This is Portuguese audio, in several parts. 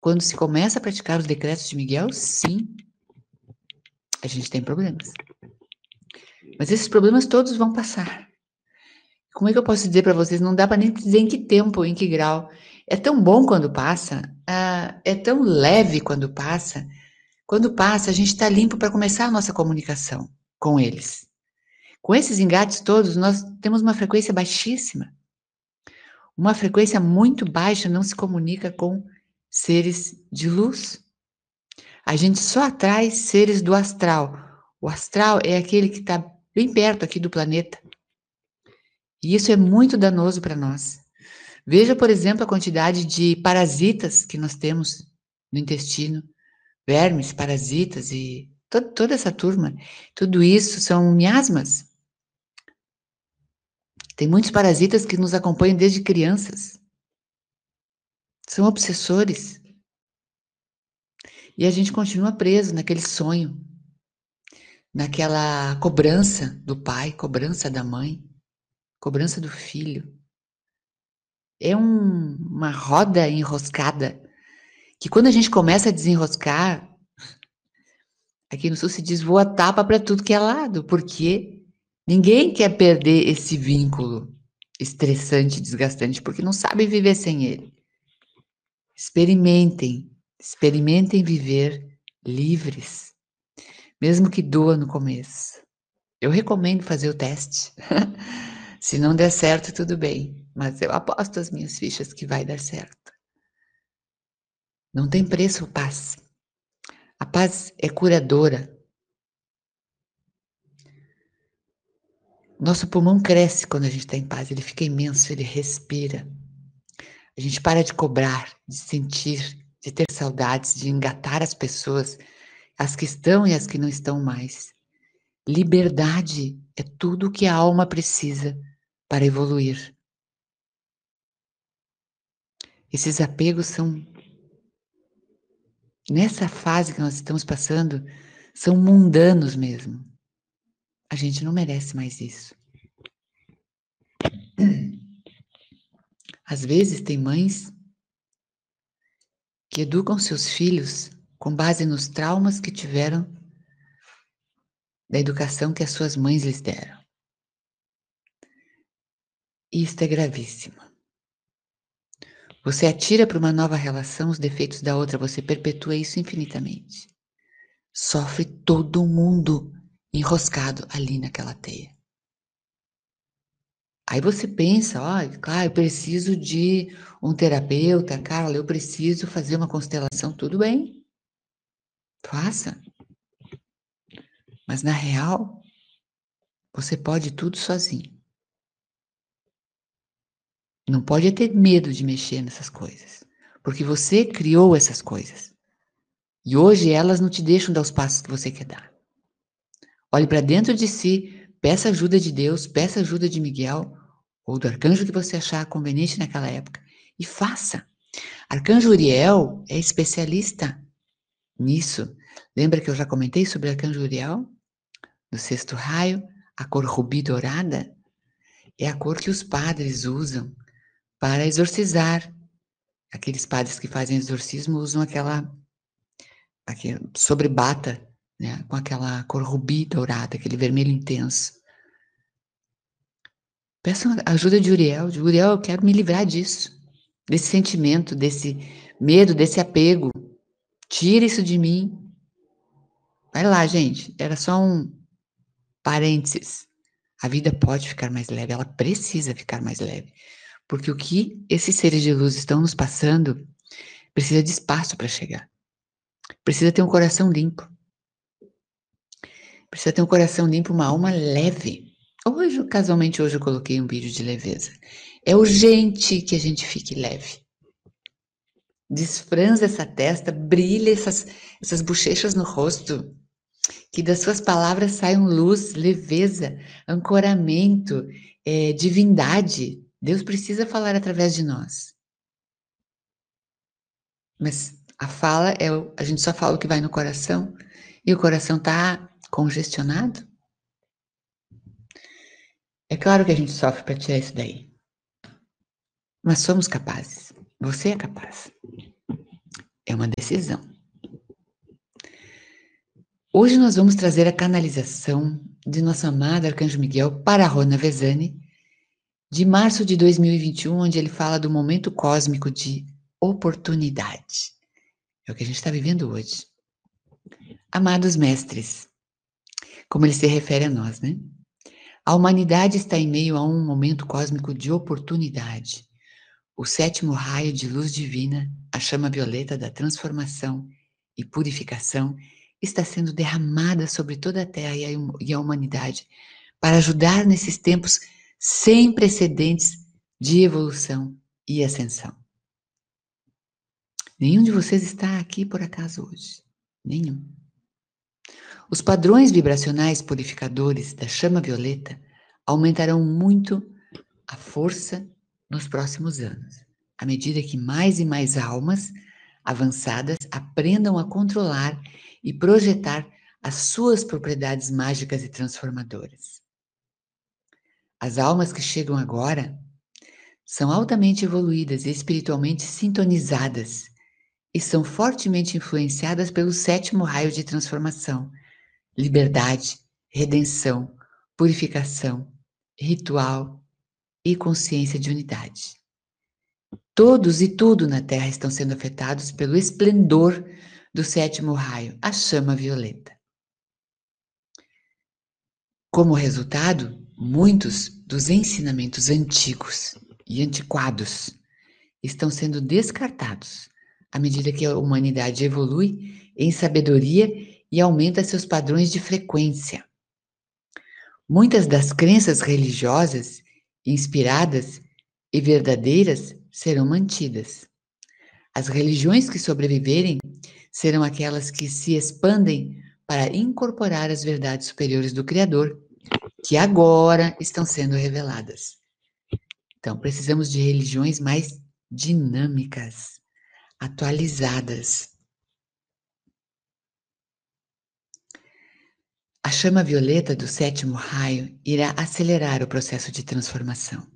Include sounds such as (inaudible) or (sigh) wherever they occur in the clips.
quando se começa a praticar os decretos de Miguel, sim, a gente tem problemas. Mas esses problemas todos vão passar. Como é que eu posso dizer para vocês? Não dá para nem dizer em que tempo, em que grau. É tão bom quando passa, ah, é tão leve quando passa. Quando passa, a gente está limpo para começar a nossa comunicação com eles. Com esses engates todos, nós temos uma frequência baixíssima. Uma frequência muito baixa não se comunica com seres de luz. A gente só atrai seres do astral. O astral é aquele que está bem perto aqui do planeta. E isso é muito danoso para nós. Veja, por exemplo, a quantidade de parasitas que nós temos no intestino, vermes, parasitas e to toda essa turma. Tudo isso são miasmas. Tem muitos parasitas que nos acompanham desde crianças. São obsessores. E a gente continua preso naquele sonho, naquela cobrança do pai, cobrança da mãe, cobrança do filho. É um, uma roda enroscada que quando a gente começa a desenroscar, aqui no sul se diz voa tapa para tudo que é lado, porque ninguém quer perder esse vínculo estressante, desgastante, porque não sabe viver sem ele. Experimentem, experimentem viver livres, mesmo que doa no começo. Eu recomendo fazer o teste. (laughs) Se não der certo, tudo bem, mas eu aposto as minhas fichas que vai dar certo. Não tem preço a paz. A paz é curadora. Nosso pulmão cresce quando a gente está em paz, ele fica imenso, ele respira. A gente para de cobrar, de sentir, de ter saudades, de engatar as pessoas, as que estão e as que não estão mais. Liberdade é tudo o que a alma precisa para evoluir. Esses apegos são, nessa fase que nós estamos passando, são mundanos mesmo. A gente não merece mais isso. Às vezes tem mães que educam seus filhos com base nos traumas que tiveram da educação que as suas mães lhes deram. Isto é gravíssimo. Você atira para uma nova relação os defeitos da outra, você perpetua isso infinitamente. Sofre todo mundo enroscado ali naquela teia. Aí você pensa, ó, claro, eu preciso de um terapeuta, Carla, eu preciso fazer uma constelação, tudo bem. Faça. Mas na real, você pode tudo sozinho. Não pode ter medo de mexer nessas coisas, porque você criou essas coisas. E hoje elas não te deixam dar os passos que você quer dar. Olhe para dentro de si, peça ajuda de Deus, peça ajuda de Miguel ou do arcanjo que você achar conveniente naquela época e faça. Arcanjo Uriel é especialista nisso. Lembra que eu já comentei sobre Arcanjo Uriel? No sexto raio, a cor rubi dourada é a cor que os padres usam para exorcizar. Aqueles padres que fazem exorcismo usam aquela, aquela sobrebata, né, com aquela cor rubi dourada, aquele vermelho intenso. Peçam ajuda de Uriel. De Uriel, eu quero me livrar disso, desse sentimento, desse medo, desse apego. Tira isso de mim. Vai lá, gente. Era só um parênteses. A vida pode ficar mais leve, ela precisa ficar mais leve. Porque o que esses seres de luz estão nos passando precisa de espaço para chegar. Precisa ter um coração limpo. Precisa ter um coração limpo, uma alma leve. Hoje, casualmente, hoje eu coloquei um vídeo de leveza. É urgente que a gente fique leve. Desfranza essa testa, brilha essas, essas bochechas no rosto. Que das suas palavras saiam luz, leveza, ancoramento, é, divindade. Deus precisa falar através de nós. Mas a fala é a gente só fala o que vai no coração e o coração está congestionado. É claro que a gente sofre para tirar isso daí. Mas somos capazes. Você é capaz. É uma decisão. Hoje nós vamos trazer a canalização de nosso amado Arcanjo Miguel para Rona Vezani, de março de 2021, onde ele fala do momento cósmico de oportunidade. É o que a gente está vivendo hoje. Amados mestres, como ele se refere a nós, né? A humanidade está em meio a um momento cósmico de oportunidade. O sétimo raio de luz divina, a chama violeta da transformação e purificação, está sendo derramada sobre toda a Terra e a humanidade para ajudar nesses tempos sem precedentes de evolução e ascensão. Nenhum de vocês está aqui por acaso hoje. Nenhum. Os padrões vibracionais purificadores da chama violeta aumentarão muito a força nos próximos anos, à medida que mais e mais almas avançadas aprendam a controlar e projetar as suas propriedades mágicas e transformadoras. As almas que chegam agora são altamente evoluídas e espiritualmente sintonizadas e são fortemente influenciadas pelo sétimo raio de transformação, liberdade, redenção, purificação, ritual e consciência de unidade. Todos e tudo na Terra estão sendo afetados pelo esplendor do sétimo raio, a chama violeta. Como resultado, muitos dos ensinamentos antigos e antiquados estão sendo descartados à medida que a humanidade evolui em sabedoria e aumenta seus padrões de frequência. Muitas das crenças religiosas inspiradas e verdadeiras serão mantidas. As religiões que sobreviverem serão aquelas que se expandem para incorporar as verdades superiores do Criador, que agora estão sendo reveladas. Então, precisamos de religiões mais dinâmicas, atualizadas. A chama violeta do sétimo raio irá acelerar o processo de transformação,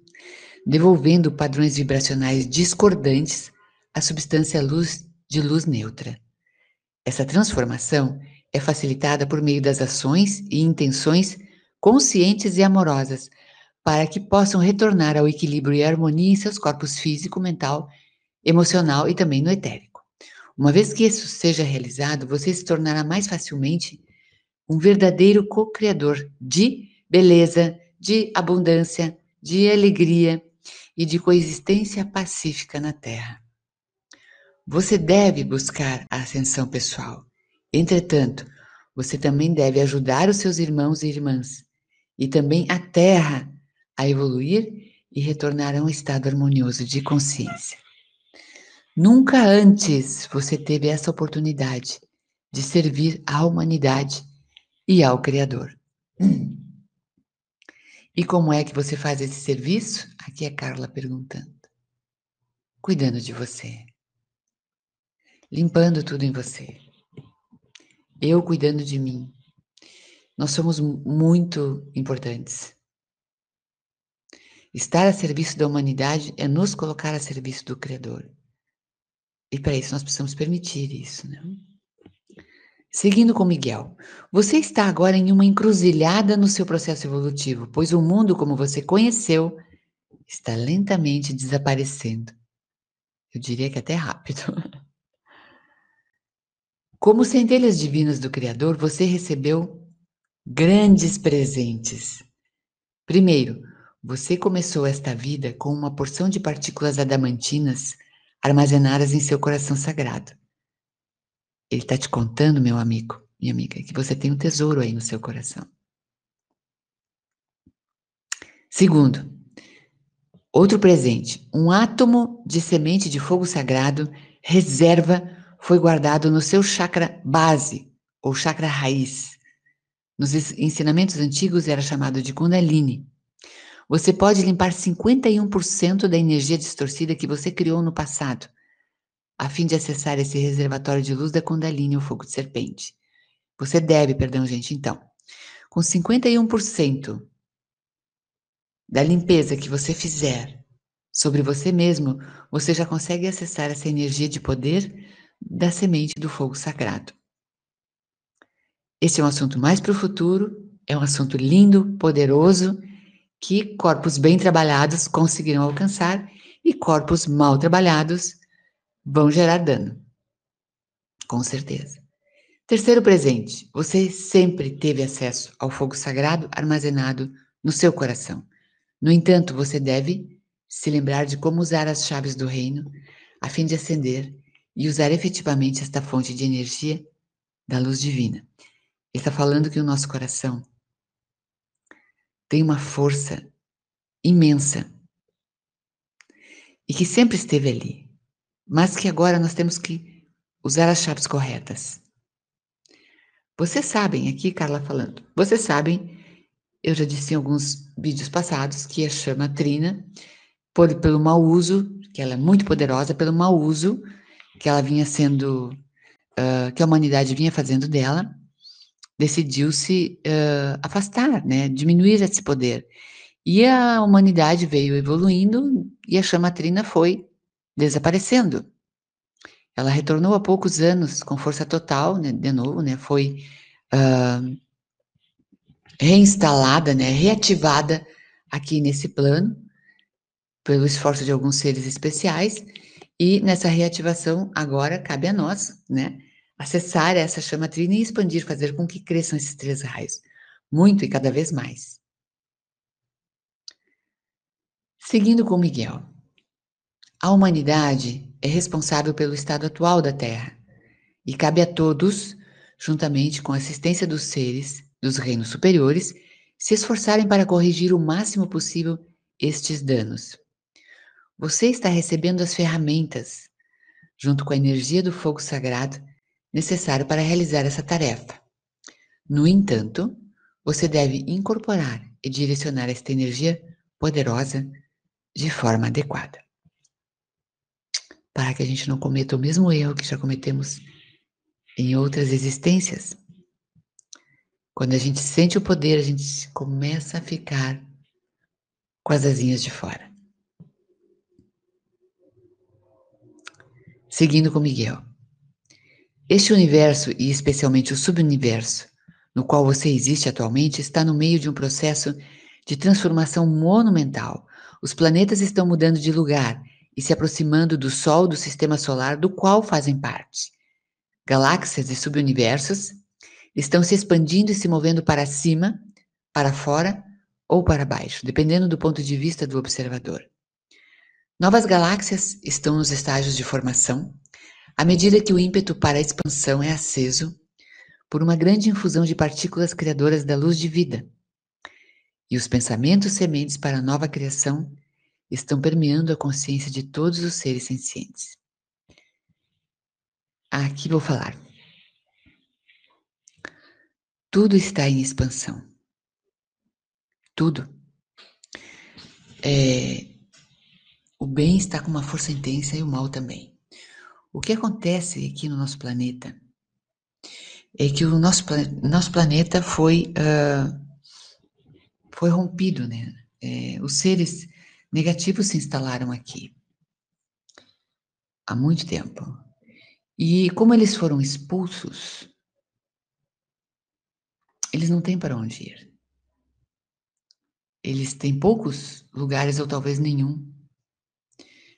devolvendo padrões vibracionais discordantes à substância luz de luz neutra. Essa transformação é facilitada por meio das ações e intenções conscientes e amorosas, para que possam retornar ao equilíbrio e harmonia em seus corpos físico, mental, emocional e também no etérico. Uma vez que isso seja realizado, você se tornará mais facilmente um verdadeiro co-criador de beleza, de abundância, de alegria e de coexistência pacífica na Terra. Você deve buscar a ascensão pessoal. Entretanto, você também deve ajudar os seus irmãos e irmãs e também a Terra a evoluir e retornar a um estado harmonioso de consciência. Nunca antes você teve essa oportunidade de servir à humanidade e ao Criador. E como é que você faz esse serviço? Aqui é Carla perguntando. Cuidando de você. Limpando tudo em você. Eu cuidando de mim. Nós somos muito importantes. Estar a serviço da humanidade é nos colocar a serviço do Criador. E para isso nós precisamos permitir isso, né? Seguindo com Miguel, você está agora em uma encruzilhada no seu processo evolutivo, pois o mundo como você conheceu está lentamente desaparecendo. Eu diria que até rápido. (laughs) Como centelhas divinas do Criador, você recebeu grandes presentes. Primeiro, você começou esta vida com uma porção de partículas adamantinas armazenadas em seu coração sagrado. Ele está te contando, meu amigo, minha amiga, que você tem um tesouro aí no seu coração. Segundo, outro presente, um átomo de semente de fogo sagrado, reserva, foi guardado no seu chakra base, ou chakra raiz. Nos ensinamentos antigos era chamado de Kundalini. Você pode limpar 51% da energia distorcida que você criou no passado a fim de acessar esse reservatório de luz da Kundalini, o fogo de serpente. Você deve, perdão, gente, então. Com 51% da limpeza que você fizer sobre você mesmo, você já consegue acessar essa energia de poder da semente do fogo sagrado. Esse é um assunto mais para o futuro, é um assunto lindo, poderoso, que corpos bem trabalhados conseguirão alcançar e corpos mal trabalhados vão gerar dano. Com certeza. Terceiro presente: você sempre teve acesso ao fogo sagrado armazenado no seu coração. No entanto, você deve se lembrar de como usar as chaves do reino a fim de acender e usar efetivamente esta fonte de energia da luz divina. Ele está falando que o nosso coração tem uma força imensa e que sempre esteve ali, mas que agora nós temos que usar as chaves corretas. Vocês sabem, aqui Carla falando, vocês sabem, eu já disse em alguns vídeos passados que a chama Trina, por, pelo mau uso, que ela é muito poderosa, pelo mau uso que ela vinha sendo, uh, que a humanidade vinha fazendo dela, decidiu se uh, afastar, né, diminuir esse poder. E a humanidade veio evoluindo e a chama Trina foi desaparecendo. Ela retornou há poucos anos com força total, né, de novo, né, foi uh, reinstalada, né, reativada aqui nesse plano pelo esforço de alguns seres especiais e nessa reativação agora cabe a nós, né, acessar essa chama trina e expandir, fazer com que cresçam esses três raios, muito e cada vez mais. Seguindo com Miguel. A humanidade é responsável pelo estado atual da Terra e cabe a todos, juntamente com a assistência dos seres dos reinos superiores, se esforçarem para corrigir o máximo possível estes danos. Você está recebendo as ferramentas, junto com a energia do fogo sagrado, necessário para realizar essa tarefa. No entanto, você deve incorporar e direcionar esta energia poderosa de forma adequada para que a gente não cometa o mesmo erro que já cometemos em outras existências. Quando a gente sente o poder, a gente começa a ficar com as asinhas de fora. Seguindo com Miguel. Este universo, e especialmente o subuniverso, no qual você existe atualmente, está no meio de um processo de transformação monumental. Os planetas estão mudando de lugar e se aproximando do Sol do sistema solar do qual fazem parte. Galáxias e subuniversos estão se expandindo e se movendo para cima, para fora ou para baixo, dependendo do ponto de vista do observador. Novas galáxias estão nos estágios de formação, à medida que o ímpeto para a expansão é aceso por uma grande infusão de partículas criadoras da luz de vida. E os pensamentos sementes para a nova criação estão permeando a consciência de todos os seres sencientes. Aqui vou falar. Tudo está em expansão. Tudo. É, o bem está com uma força intensa e o mal também. O que acontece aqui no nosso planeta é que o nosso, nosso planeta foi, uh, foi rompido, né? É, os seres negativos se instalaram aqui há muito tempo. E como eles foram expulsos, eles não têm para onde ir. Eles têm poucos lugares ou talvez nenhum.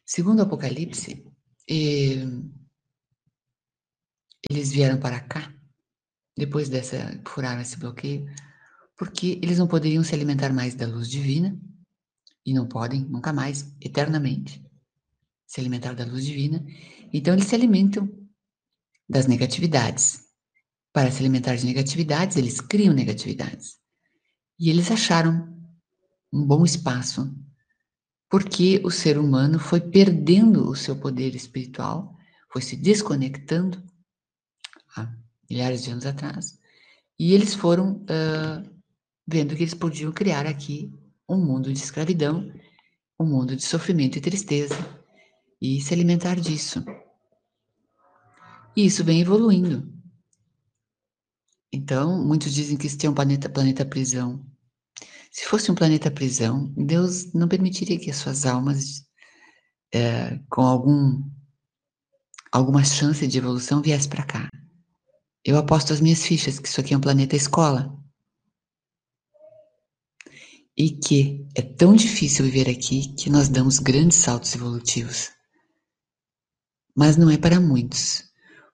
Segundo o Apocalipse, eh, eles vieram para cá, depois dessa, furaram esse bloqueio, porque eles não poderiam se alimentar mais da luz divina e não podem nunca mais, eternamente, se alimentar da luz divina. Então eles se alimentam das negatividades. Para se alimentar de negatividades, eles criam negatividades. E eles acharam um bom espaço, porque o ser humano foi perdendo o seu poder espiritual, foi se desconectando há milhares de anos atrás, e eles foram uh, vendo que eles podiam criar aqui um mundo de escravidão, um mundo de sofrimento e tristeza, e se alimentar disso. E isso vem evoluindo. Então, muitos dizem que este é um planeta, planeta prisão. Se fosse um planeta prisão, Deus não permitiria que as suas almas, é, com algum alguma chance de evolução, viesse para cá. Eu aposto as minhas fichas que isso aqui é um planeta escola. E que é tão difícil viver aqui que nós damos grandes saltos evolutivos. Mas não é para muitos,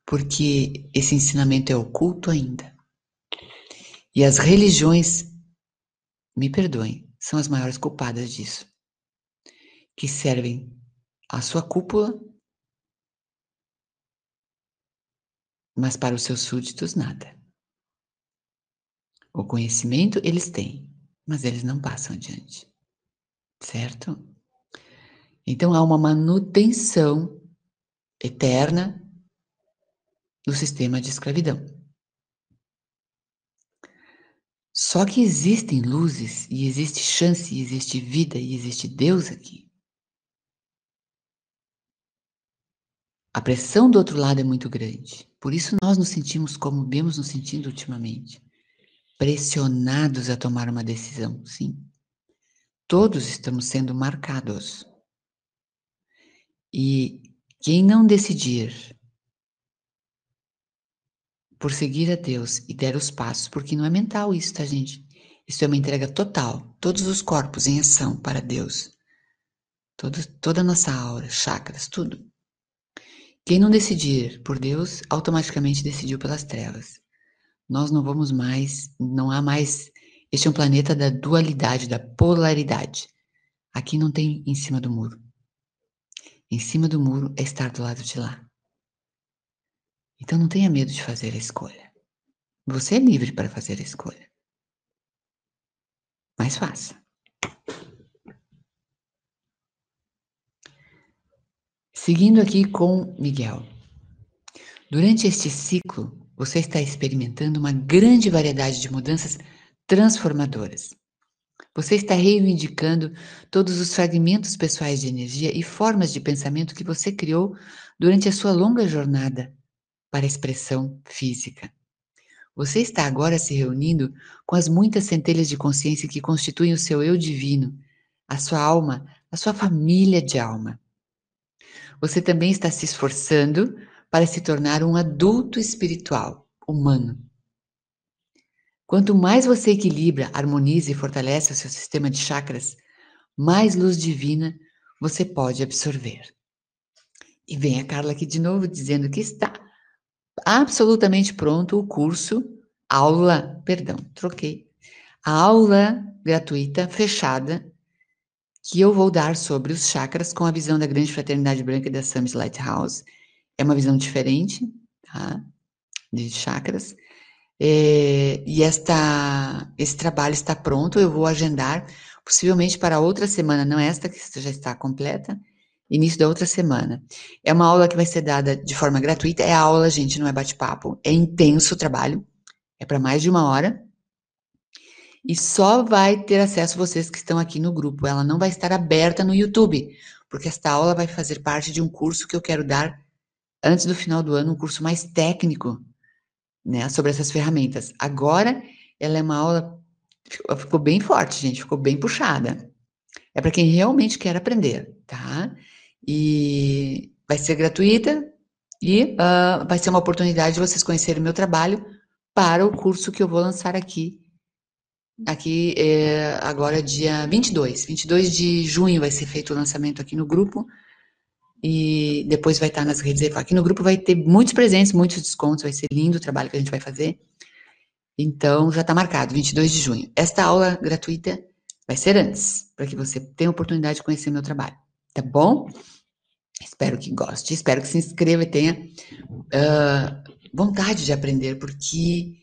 porque esse ensinamento é oculto ainda. E as religiões, me perdoem, são as maiores culpadas disso, que servem a sua cúpula mas para os seus súditos nada. O conhecimento eles têm, mas eles não passam adiante. Certo? Então há uma manutenção eterna do sistema de escravidão. Só que existem luzes e existe chance, e existe vida e existe Deus aqui. A pressão do outro lado é muito grande. Por isso nós nos sentimos como vemos nos sentindo ultimamente, pressionados a tomar uma decisão, sim. Todos estamos sendo marcados. E quem não decidir por seguir a Deus e der os passos, porque não é mental isso, tá, gente? Isso é uma entrega total, todos os corpos em ação para Deus. Todo, toda a nossa aura, chakras, tudo. Quem não decidir por Deus, automaticamente decidiu pelas trevas. Nós não vamos mais, não há mais. Este é um planeta da dualidade, da polaridade. Aqui não tem em cima do muro. Em cima do muro é estar do lado de lá. Então não tenha medo de fazer a escolha. Você é livre para fazer a escolha. Mas faça. Seguindo aqui com Miguel. Durante este ciclo, você está experimentando uma grande variedade de mudanças transformadoras. Você está reivindicando todos os fragmentos pessoais de energia e formas de pensamento que você criou durante a sua longa jornada para a expressão física. Você está agora se reunindo com as muitas centelhas de consciência que constituem o seu eu divino, a sua alma, a sua família de alma. Você também está se esforçando para se tornar um adulto espiritual, humano. Quanto mais você equilibra, harmoniza e fortalece o seu sistema de chakras, mais luz divina você pode absorver. E vem a Carla aqui de novo dizendo que está absolutamente pronto o curso, aula, perdão, troquei, a aula gratuita fechada que eu vou dar sobre os chakras com a visão da Grande Fraternidade Branca e da Summit Lighthouse. É uma visão diferente, tá? De chakras. É, e esta, esse trabalho está pronto, eu vou agendar, possivelmente para outra semana, não esta que já está completa, início da outra semana. É uma aula que vai ser dada de forma gratuita, é aula, gente, não é bate-papo, é intenso o trabalho, é para mais de uma hora, e só vai ter acesso vocês que estão aqui no grupo. Ela não vai estar aberta no YouTube, porque esta aula vai fazer parte de um curso que eu quero dar antes do final do ano, um curso mais técnico, né, sobre essas ferramentas. Agora, ela é uma aula ficou bem forte, gente, ficou bem puxada. É para quem realmente quer aprender, tá? E vai ser gratuita e uh, vai ser uma oportunidade de vocês conhecerem o meu trabalho para o curso que eu vou lançar aqui Aqui, é, agora dia 22. 22 de junho vai ser feito o lançamento aqui no grupo. E depois vai estar nas redes. Aqui no grupo vai ter muitos presentes, muitos descontos. Vai ser lindo o trabalho que a gente vai fazer. Então, já está marcado, 22 de junho. Esta aula gratuita vai ser antes, para que você tenha a oportunidade de conhecer meu trabalho. Tá bom? Espero que goste. Espero que se inscreva e tenha uh, vontade de aprender, porque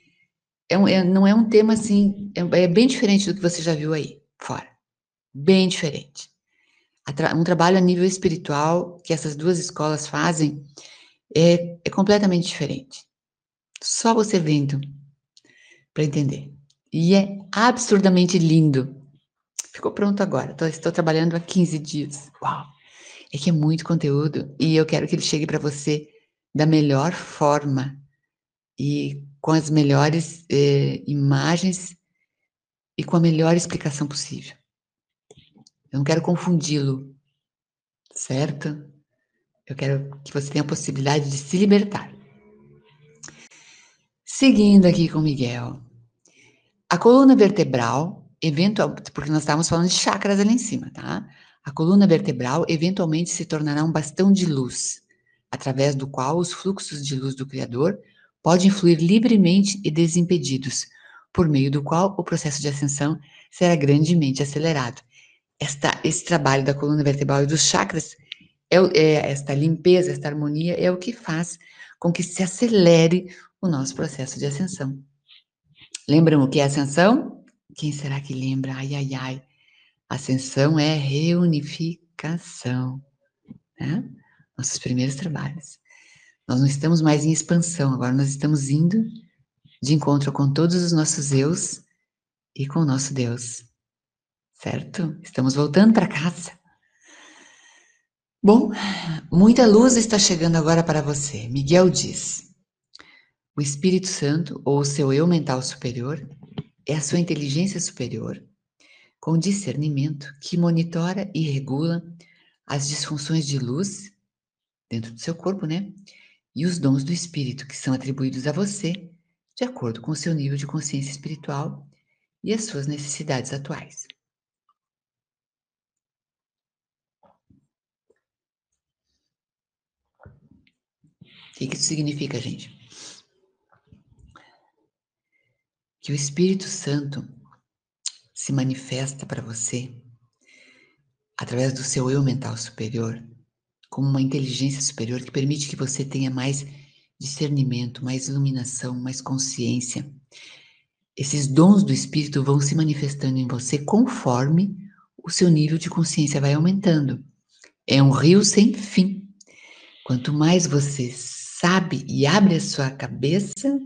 é um, é, não é um tema assim, é, é, bem diferente do que você já viu aí fora. Bem diferente. Um trabalho a nível espiritual que essas duas escolas fazem é, é completamente diferente. Só você vendo para entender. E é absurdamente lindo. Ficou pronto agora. Tô, estou trabalhando há 15 dias. Uau! É que é muito conteúdo e eu quero que ele chegue para você da melhor forma e com as melhores eh, imagens e com a melhor explicação possível. Eu não quero confundi-lo, certo? Eu quero que você tenha a possibilidade de se libertar. Seguindo aqui com Miguel. A coluna vertebral, eventual, porque nós estávamos falando de chakras ali em cima, tá? A coluna vertebral eventualmente se tornará um bastão de luz, através do qual os fluxos de luz do Criador podem fluir livremente e desimpedidos, por meio do qual o processo de ascensão será grandemente acelerado. Esta, esse trabalho da coluna vertebral e dos chakras, é, é, esta limpeza, esta harmonia, é o que faz com que se acelere o nosso processo de ascensão. Lembram o que é ascensão? Quem será que lembra? Ai, ai, ai. Ascensão é reunificação. Né? Nossos primeiros trabalhos. Nós não estamos mais em expansão, agora nós estamos indo de encontro com todos os nossos eus e com o nosso Deus. Certo? Estamos voltando para casa. Bom, muita luz está chegando agora para você. Miguel diz: o Espírito Santo, ou seu eu mental superior, é a sua inteligência superior, com discernimento, que monitora e regula as disfunções de luz dentro do seu corpo, né? E os dons do Espírito que são atribuídos a você, de acordo com o seu nível de consciência espiritual e as suas necessidades atuais. Que isso significa, gente? Que o Espírito Santo se manifesta para você através do seu eu mental superior, como uma inteligência superior que permite que você tenha mais discernimento, mais iluminação, mais consciência. Esses dons do Espírito vão se manifestando em você conforme o seu nível de consciência vai aumentando. É um rio sem fim. Quanto mais você sabe e abre a sua cabeça,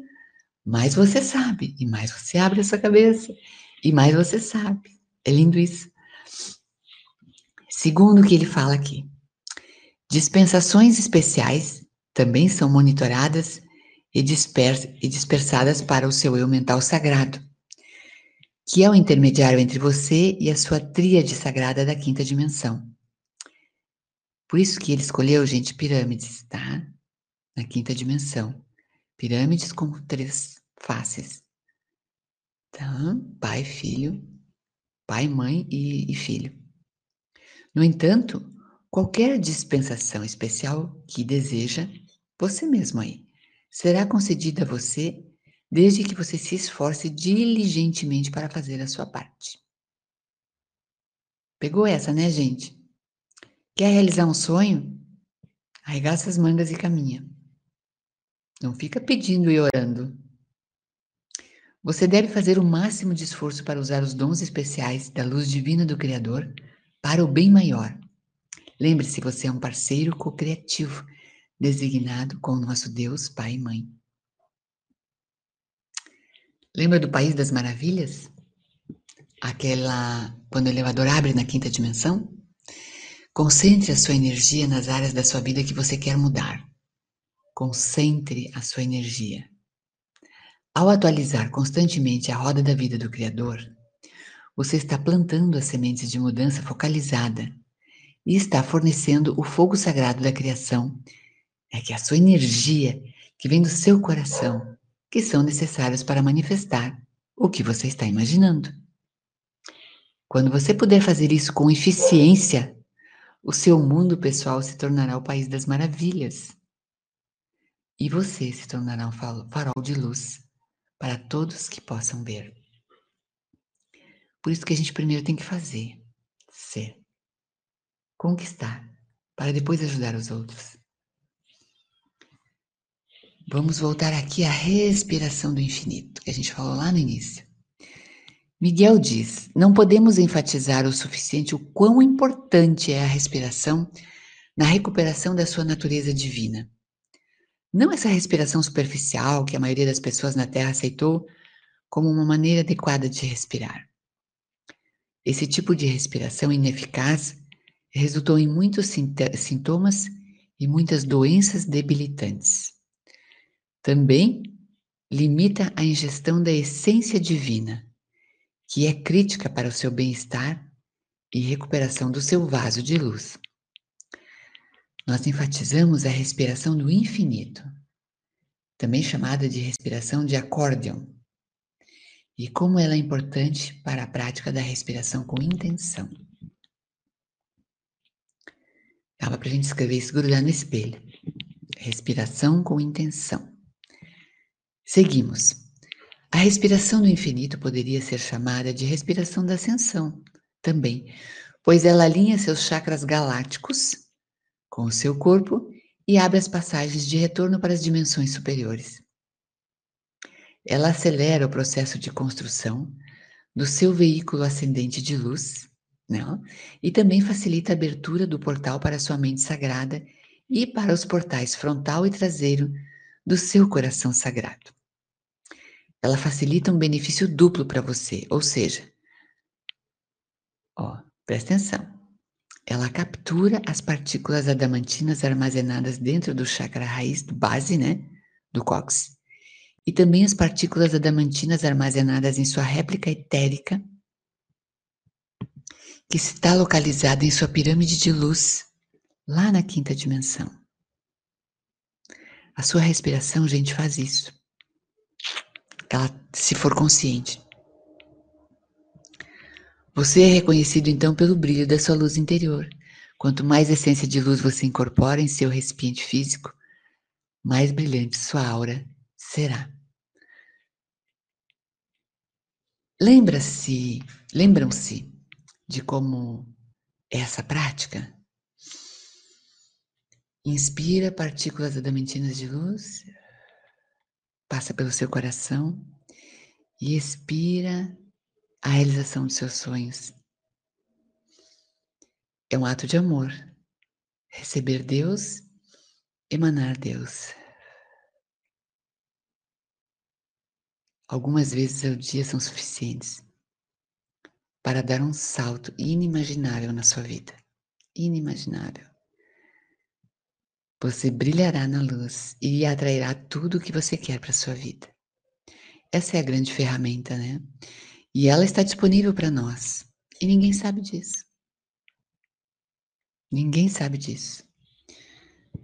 mais você sabe, e mais você abre a sua cabeça, e mais você sabe. É lindo isso. Segundo o que ele fala aqui, dispensações especiais também são monitoradas e, dispers dispersadas para o seu eu mental sagrado, que é o intermediário entre você e a sua tríade sagrada da quinta dimensão. Por isso que ele escolheu, gente, pirâmides, tá? Na quinta dimensão. Pirâmides com três faces. Tá? Pai, filho, pai, mãe e, e filho. No entanto, qualquer dispensação especial que deseja, você mesmo aí, será concedida a você desde que você se esforce diligentemente para fazer a sua parte. Pegou essa, né, gente? Quer realizar um sonho? Arregaça as mangas e caminha. Não fica pedindo e orando. Você deve fazer o máximo de esforço para usar os dons especiais da luz divina do Criador para o bem maior. Lembre-se, você é um parceiro co-criativo, designado com o nosso Deus, Pai e Mãe. Lembra do País das Maravilhas? Aquela quando o elevador abre na quinta dimensão? Concentre a sua energia nas áreas da sua vida que você quer mudar. Concentre a sua energia. Ao atualizar constantemente a roda da vida do Criador, você está plantando as sementes de mudança focalizada e está fornecendo o fogo sagrado da criação. É que a sua energia, que vem do seu coração, que são necessários para manifestar o que você está imaginando. Quando você puder fazer isso com eficiência, o seu mundo pessoal se tornará o país das maravilhas. E você se tornará um farol de luz para todos que possam ver. Por isso que a gente primeiro tem que fazer, ser, conquistar, para depois ajudar os outros. Vamos voltar aqui à respiração do infinito, que a gente falou lá no início. Miguel diz: não podemos enfatizar o suficiente o quão importante é a respiração na recuperação da sua natureza divina. Não essa respiração superficial que a maioria das pessoas na Terra aceitou como uma maneira adequada de respirar. Esse tipo de respiração ineficaz resultou em muitos sintomas e muitas doenças debilitantes. Também limita a ingestão da essência divina, que é crítica para o seu bem-estar e recuperação do seu vaso de luz. Nós enfatizamos a respiração do infinito, também chamada de respiração de acórdion, e como ela é importante para a prática da respiração com intenção. Dava para a gente escrever isso grudar no espelho. Respiração com intenção. Seguimos. A respiração do infinito poderia ser chamada de respiração da ascensão também, pois ela alinha seus chakras galácticos com o seu corpo e abre as passagens de retorno para as dimensões superiores. Ela acelera o processo de construção do seu veículo ascendente de luz, né? e também facilita a abertura do portal para a sua mente sagrada e para os portais frontal e traseiro do seu coração sagrado. Ela facilita um benefício duplo para você, ou seja, ó, presta atenção. Ela captura as partículas adamantinas armazenadas dentro do chakra raiz base, né, do cóccix, e também as partículas adamantinas armazenadas em sua réplica etérica, que está localizada em sua pirâmide de luz, lá na quinta dimensão. A sua respiração, gente, faz isso. Ela, se for consciente. Você é reconhecido então pelo brilho da sua luz interior. Quanto mais essência de luz você incorpora em seu recipiente físico, mais brilhante sua aura será. Lembra-se, lembram-se de como é essa prática? Inspira partículas adamantines de luz, passa pelo seu coração e expira a realização dos seus sonhos. É um ato de amor. Receber Deus, emanar Deus. Algumas vezes ao dia são suficientes para dar um salto inimaginável na sua vida. Inimaginável. Você brilhará na luz e atrairá tudo o que você quer para sua vida. Essa é a grande ferramenta, né? E ela está disponível para nós. E ninguém sabe disso. Ninguém sabe disso.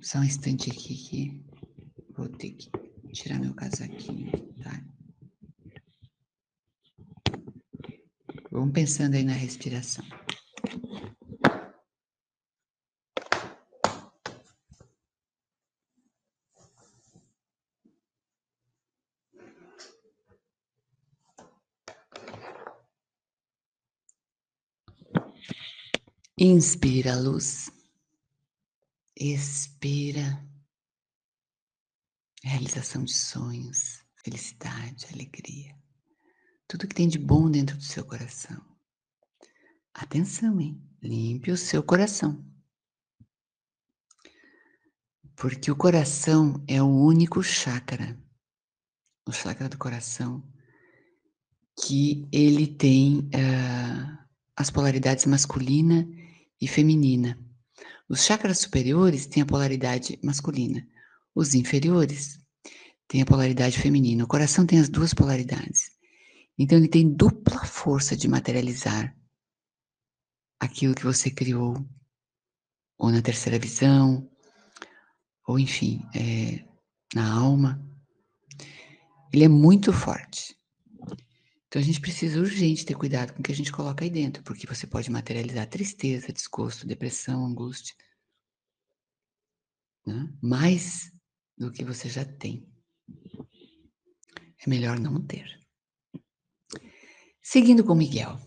Só um instante aqui que vou ter que tirar meu casaquinho, tá? Vamos pensando aí na respiração. Inspira a luz. Expira. Realização de sonhos, felicidade, alegria tudo que tem de bom dentro do seu coração. Atenção, hein? Limpe o seu coração. Porque o coração é o único chakra, o chakra do coração, que ele tem uh, as polaridades masculina e feminina. Os chakras superiores têm a polaridade masculina, os inferiores têm a polaridade feminina. O coração tem as duas polaridades. Então ele tem dupla força de materializar aquilo que você criou, ou na terceira visão, ou enfim, é, na alma. Ele é muito forte. Então a gente precisa urgente ter cuidado com o que a gente coloca aí dentro, porque você pode materializar tristeza, desgosto, depressão, angústia. Né? Mais do que você já tem. É melhor não ter. Seguindo com Miguel.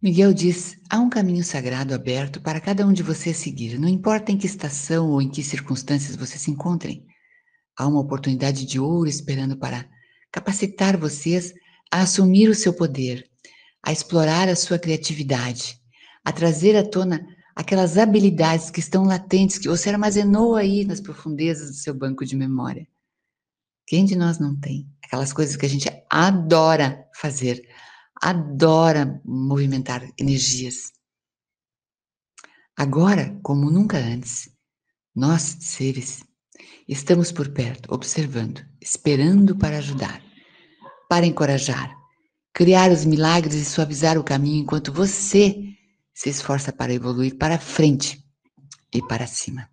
Miguel diz: há um caminho sagrado aberto para cada um de vocês seguir, não importa em que estação ou em que circunstâncias você se encontrem. Há uma oportunidade de ouro esperando para capacitar vocês a assumir o seu poder, a explorar a sua criatividade, a trazer à tona aquelas habilidades que estão latentes, que você armazenou aí nas profundezas do seu banco de memória. Quem de nós não tem? Aquelas coisas que a gente adora fazer, adora movimentar energias. Agora, como nunca antes, nós, seres, estamos por perto, observando, esperando para ajudar, para encorajar, criar os milagres e suavizar o caminho enquanto você se esforça para evoluir para frente. e para cima.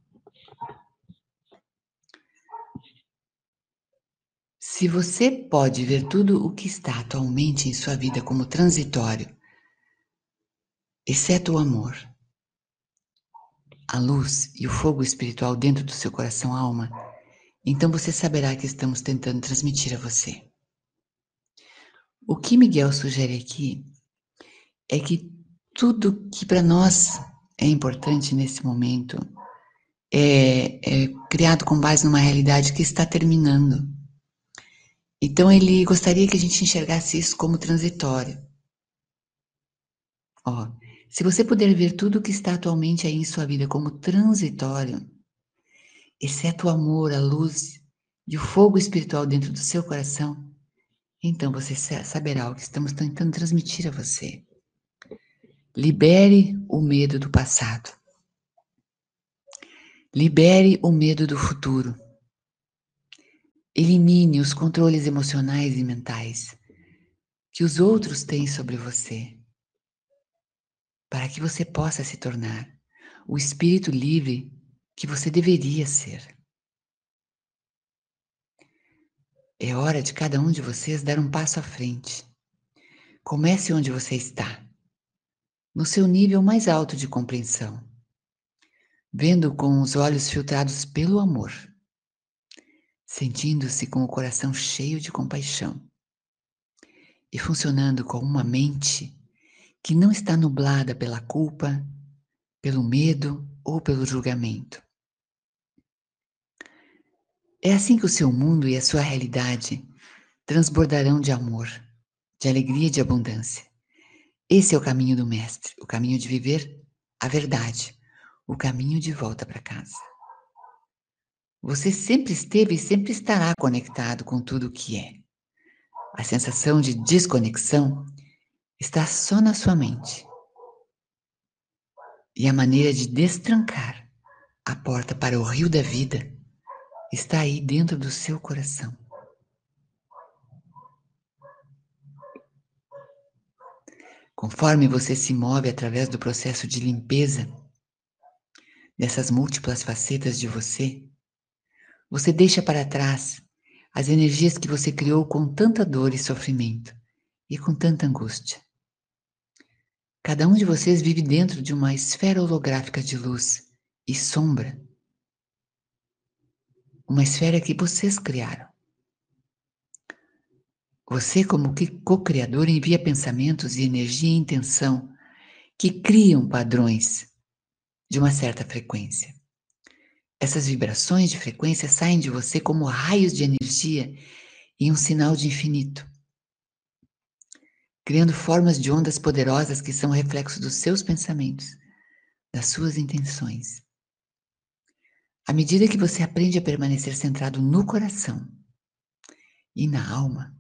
Se você pode ver tudo o que está atualmente em sua vida como transitório, exceto o amor, a luz e o fogo espiritual dentro do seu coração-alma, então você saberá que estamos tentando transmitir a você. O que Miguel sugere aqui é que tudo que para nós é importante nesse momento é, é, criado com base numa realidade que está terminando. Então ele gostaria que a gente enxergasse isso como transitório. Ó, se você puder ver tudo o que está atualmente aí em sua vida como transitório, exceto o amor, a luz e o fogo espiritual dentro do seu coração, então você saberá o que estamos tentando transmitir a você. Libere o medo do passado. Libere o medo do futuro. Elimine os controles emocionais e mentais que os outros têm sobre você, para que você possa se tornar o espírito livre que você deveria ser. É hora de cada um de vocês dar um passo à frente. Comece onde você está, no seu nível mais alto de compreensão, vendo com os olhos filtrados pelo amor, sentindo-se com o coração cheio de compaixão e funcionando com uma mente que não está nublada pela culpa, pelo medo ou pelo julgamento. É assim que o seu mundo e a sua realidade transbordarão de amor, de alegria e de abundância. Esse é o caminho do Mestre, o caminho de viver a verdade, o caminho de volta para casa. Você sempre esteve e sempre estará conectado com tudo o que é. A sensação de desconexão está só na sua mente. E a maneira de destrancar a porta para o rio da vida está aí dentro do seu coração. Conforme você se move através do processo de limpeza dessas múltiplas facetas de você, você deixa para trás as energias que você criou com tanta dor e sofrimento e com tanta angústia. Cada um de vocês vive dentro de uma esfera holográfica de luz e sombra uma esfera que vocês criaram. Você, como co-criador, envia pensamentos e energia e intenção que criam padrões de uma certa frequência. Essas vibrações de frequência saem de você como raios de energia em um sinal de infinito, criando formas de ondas poderosas que são reflexo dos seus pensamentos, das suas intenções. À medida que você aprende a permanecer centrado no coração e na alma,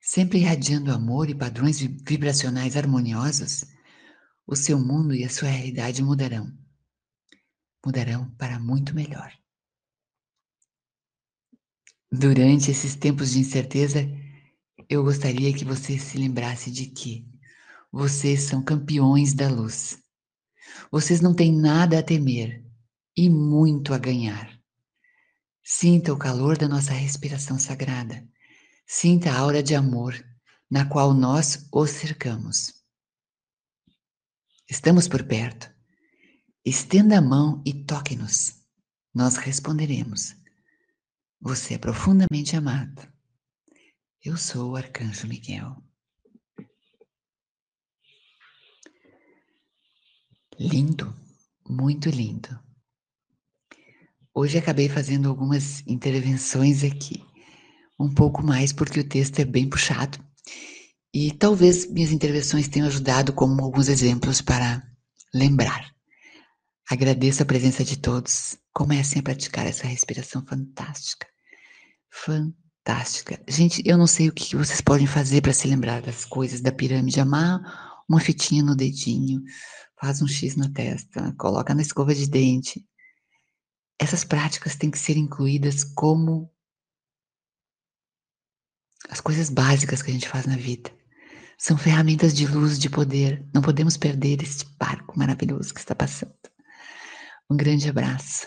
sempre irradiando amor e padrões vibracionais harmoniosos, o seu mundo e a sua realidade mudarão. Mudarão para muito melhor. Durante esses tempos de incerteza, eu gostaria que você se lembrasse de que vocês são campeões da luz. Vocês não têm nada a temer e muito a ganhar. Sinta o calor da nossa respiração sagrada. Sinta a aura de amor na qual nós os cercamos. Estamos por perto. Estenda a mão e toque-nos. Nós responderemos. Você é profundamente amado. Eu sou o Arcanjo Miguel. Lindo, muito lindo. Hoje acabei fazendo algumas intervenções aqui, um pouco mais porque o texto é bem puxado. E talvez minhas intervenções tenham ajudado como alguns exemplos para lembrar. Agradeço a presença de todos. Comecem a praticar essa respiração fantástica. Fantástica. Gente, eu não sei o que vocês podem fazer para se lembrar das coisas da pirâmide. Amar uma fitinha no dedinho, faz um X na testa, coloca na escova de dente, essas práticas têm que ser incluídas como as coisas básicas que a gente faz na vida. São ferramentas de luz, de poder. Não podemos perder este barco maravilhoso que está passando. Um grande abraço.